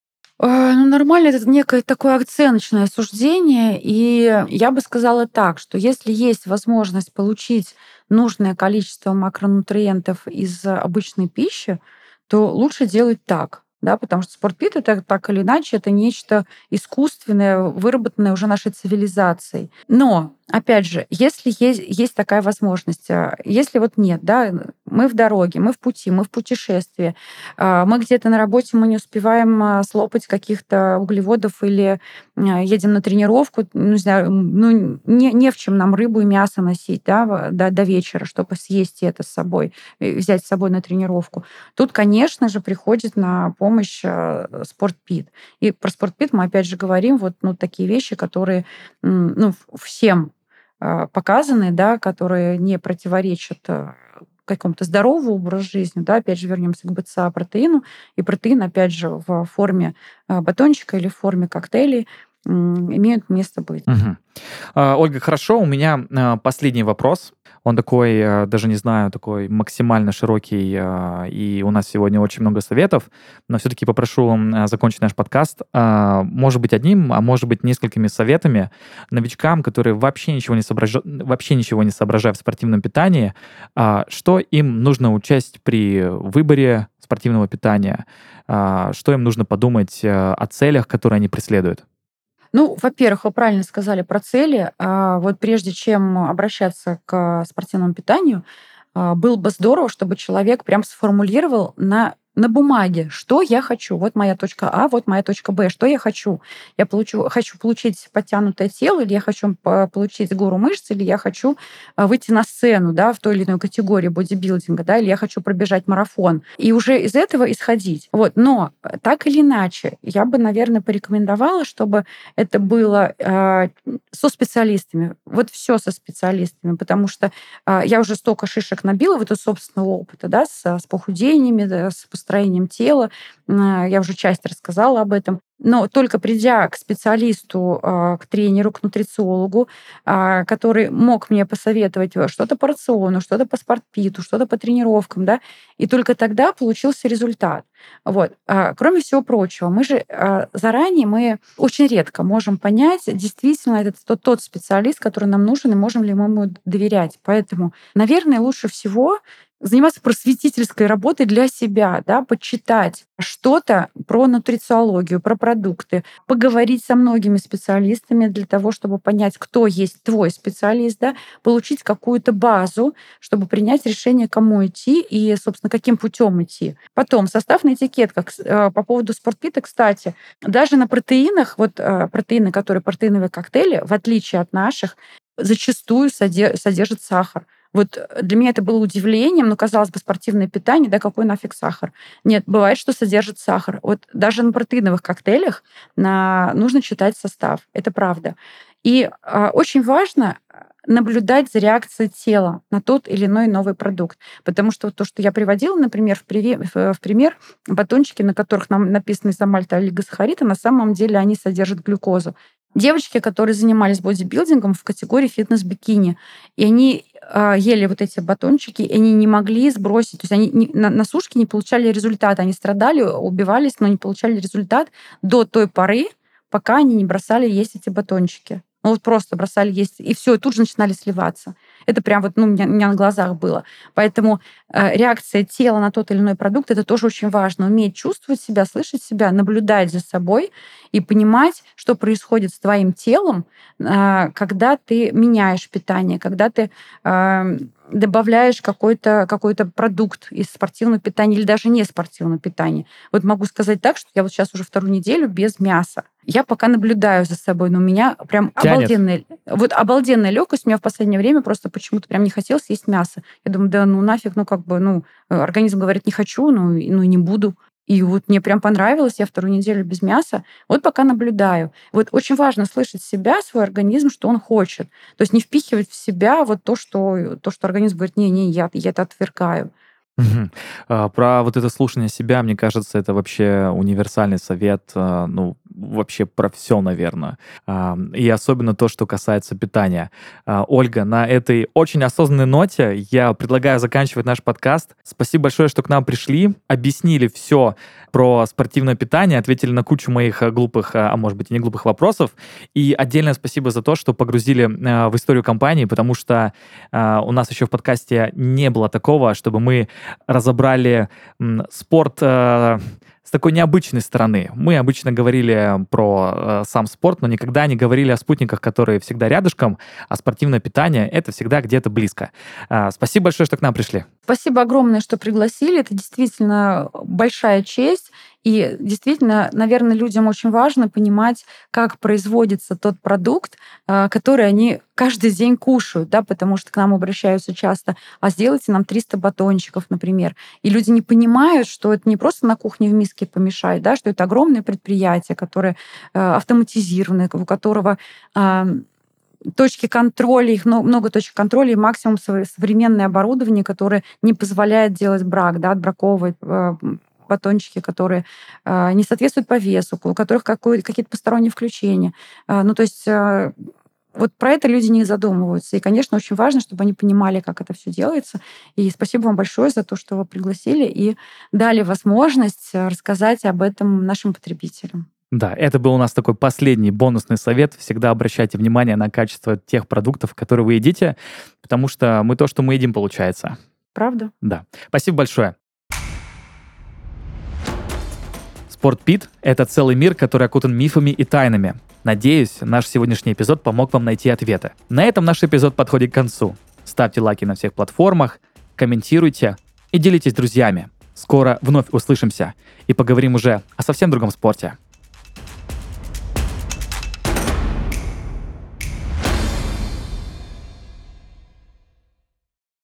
Э, ну, нормально, это некое такое оценочное суждение. И я бы сказала так, что если есть возможность получить нужное количество макронутриентов из обычной пищи, то лучше делать так да, потому что спортпит это так или иначе это нечто искусственное, выработанное уже нашей цивилизацией. Но опять же, если есть, есть такая возможность, а, если вот нет, да, мы в дороге, мы в пути, мы в путешествии, а, мы где-то на работе, мы не успеваем а, слопать каких-то углеводов или едем на тренировку, ну, не знаю, ну, не, не в чем нам рыбу и мясо носить да, до, до вечера, чтобы съесть это с собой, взять с собой на тренировку. Тут, конечно же, приходит на помощь спортпит. И про спортпит мы опять же говорим, вот ну, такие вещи, которые ну, всем показаны, да, которые не противоречат а, какому-то здоровому образу жизни, да, опять же, вернемся к БЦА протеину, и протеин, опять же, в форме а, батончика или в форме коктейлей имеют место быть. Угу. Ольга, хорошо, у меня последний вопрос. Он такой, э, даже не знаю, такой максимально широкий, э, и у нас сегодня очень много советов, но все-таки попрошу э, закончить наш подкаст, может быть, одним, а может быть, несколькими советами новичкам, которые вообще ничего не, соображ... вообще ничего не соображают в спортивном питании, что им нужно учесть при выборе спортивного питания, что им нужно подумать о целях, которые они преследуют. Ну, во-первых, вы правильно сказали про цели. А, вот прежде чем обращаться к спортивному питанию, а, было бы здорово, чтобы человек прям сформулировал на на бумаге, что я хочу. Вот моя точка А, вот моя точка Б. Что я хочу? Я получу, хочу получить подтянутое тело, или я хочу получить гору мышц, или я хочу а, выйти на сцену да, в той или иной категории бодибилдинга, да, или я хочу пробежать марафон. И уже из этого исходить. Вот. Но э, так или иначе, я бы, наверное, порекомендовала, чтобы это было э, со специалистами. Вот все со специалистами, потому что э, я уже столько шишек набила в это собственного опыта, да, с, с похудениями, да, с строением тела. Я уже часть рассказала об этом. Но только придя к специалисту, а, к тренеру, к нутрициологу, а, который мог мне посоветовать что-то по рациону, что-то по спортпиту, что-то по тренировкам, да, и только тогда получился результат. Вот. А, кроме всего прочего, мы же заранее, мы очень редко можем понять, действительно это тот, тот специалист, который нам нужен, и можем ли мы ему доверять. Поэтому, наверное, лучше всего заниматься просветительской работой для себя, да, почитать что-то про нутрициологию, про продукты, поговорить со многими специалистами для того, чтобы понять, кто есть твой специалист, да, получить какую-то базу, чтобы принять решение, кому идти и, собственно, каким путем идти. Потом состав на этикетках. Э, по поводу спортпита, кстати, даже на протеинах, вот э, протеины, которые протеиновые коктейли, в отличие от наших, зачастую содержат сахар. Вот э, для меня это было удивлением, но, казалось бы, спортивное питание, да, какой нафиг сахар? Нет, бывает, что содержит сахар. Вот даже на протеиновых коктейлях на... нужно читать состав. Это правда. И э, очень важно э, наблюдать за реакцией тела на тот или иной новый продукт. Потому что то, что я приводила, например, в, приве, в, в пример, батончики, на которых нам написано изомальта олигосахарида, на самом деле они содержат глюкозу девочки, которые занимались бодибилдингом в категории фитнес-бикини. И они э, ели вот эти батончики, и они не могли сбросить. То есть они не, на, на сушке не получали результата. Они страдали, убивались, но не получали результат до той поры, пока они не бросали есть эти батончики. Ну вот просто бросали есть, и все, и тут же начинали сливаться. Это прям вот ну, у, меня, у меня на глазах было. Поэтому э, реакция тела на тот или иной продукт это тоже очень важно. Уметь чувствовать себя, слышать себя, наблюдать за собой и понимать, что происходит с твоим телом, э, когда ты меняешь питание, когда ты э, добавляешь какой-то какой продукт из спортивного питания или даже не спортивного питания. Вот могу сказать так, что я вот сейчас уже вторую неделю без мяса. Я пока наблюдаю за собой, но у меня прям Тянет. обалденная, вот обалденная легкость. У меня в последнее время просто почему-то прям не хотелось есть мясо. Я думаю, да ну нафиг, ну как бы, ну организм говорит, не хочу, ну, ну и не буду. И вот мне прям понравилось, я вторую неделю без мяса. Вот пока наблюдаю. Вот очень важно слышать себя, свой организм, что он хочет. То есть не впихивать в себя вот то, что, то, что организм говорит, не-не, я, я это отвергаю. Угу. Про вот это слушание себя, мне кажется, это вообще универсальный совет, а, ну, вообще про все, наверное. А, и особенно то, что касается питания. Ольга, на этой очень осознанной ноте я предлагаю заканчивать наш подкаст. Спасибо большое, что к нам пришли, объяснили все про спортивное питание, ответили на кучу моих глупых, а может быть и не глупых вопросов. И отдельное спасибо за то, что погрузили в историю компании, потому что у нас еще в подкасте не было такого, чтобы мы разобрали спорт с такой необычной стороны. Мы обычно говорили про э, сам спорт, но никогда не говорили о спутниках, которые всегда рядышком, а спортивное питание — это всегда где-то близко. Э, спасибо большое, что к нам пришли. Спасибо огромное, что пригласили. Это действительно большая честь. И действительно, наверное, людям очень важно понимать, как производится тот продукт, а, который они каждый день кушают, да, потому что к нам обращаются часто, а сделайте нам 300 батончиков, например. И люди не понимают, что это не просто на кухне в миске помешать, да, что это огромное предприятие, которое а, автоматизированное, у которого а, точки контроля, их много точек контроля и максимум современное оборудование, которое не позволяет делать брак, да, отбраковывать батончики, которые э, не соответствуют по весу, у которых какие-то посторонние включения. Э, ну, то есть э, вот про это люди не задумываются. И, конечно, очень важно, чтобы они понимали, как это все делается. И спасибо вам большое за то, что вы пригласили и дали возможность рассказать об этом нашим потребителям. Да, это был у нас такой последний бонусный совет. Всегда обращайте внимание на качество тех продуктов, которые вы едите, потому что мы то, что мы едим, получается. Правда? Да. Спасибо большое. Спортпит — это целый мир, который окутан мифами и тайнами. Надеюсь, наш сегодняшний эпизод помог вам найти ответы. На этом наш эпизод подходит к концу. Ставьте лайки на всех платформах, комментируйте и делитесь с друзьями. Скоро вновь услышимся и поговорим уже о совсем другом спорте.